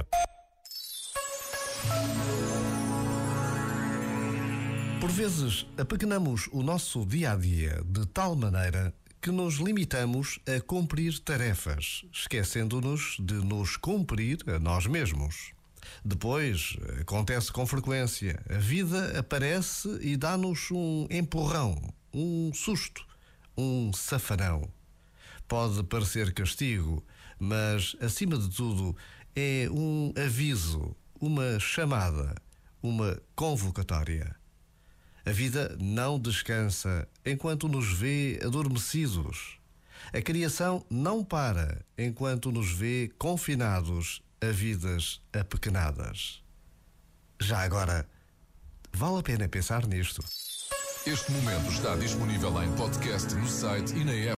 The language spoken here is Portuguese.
app. Por vezes, apequenamos o nosso dia a dia de tal maneira que nos limitamos a cumprir tarefas, esquecendo-nos de nos cumprir a nós mesmos. Depois, acontece com frequência, a vida aparece e dá-nos um empurrão, um susto, um safanão. Pode parecer castigo, mas, acima de tudo, é um aviso, uma chamada, uma convocatória. A vida não descansa enquanto nos vê adormecidos. A criação não para enquanto nos vê confinados a vidas apequenadas. Já agora, vale a pena pensar nisto. Este momento está disponível em podcast no site e na app.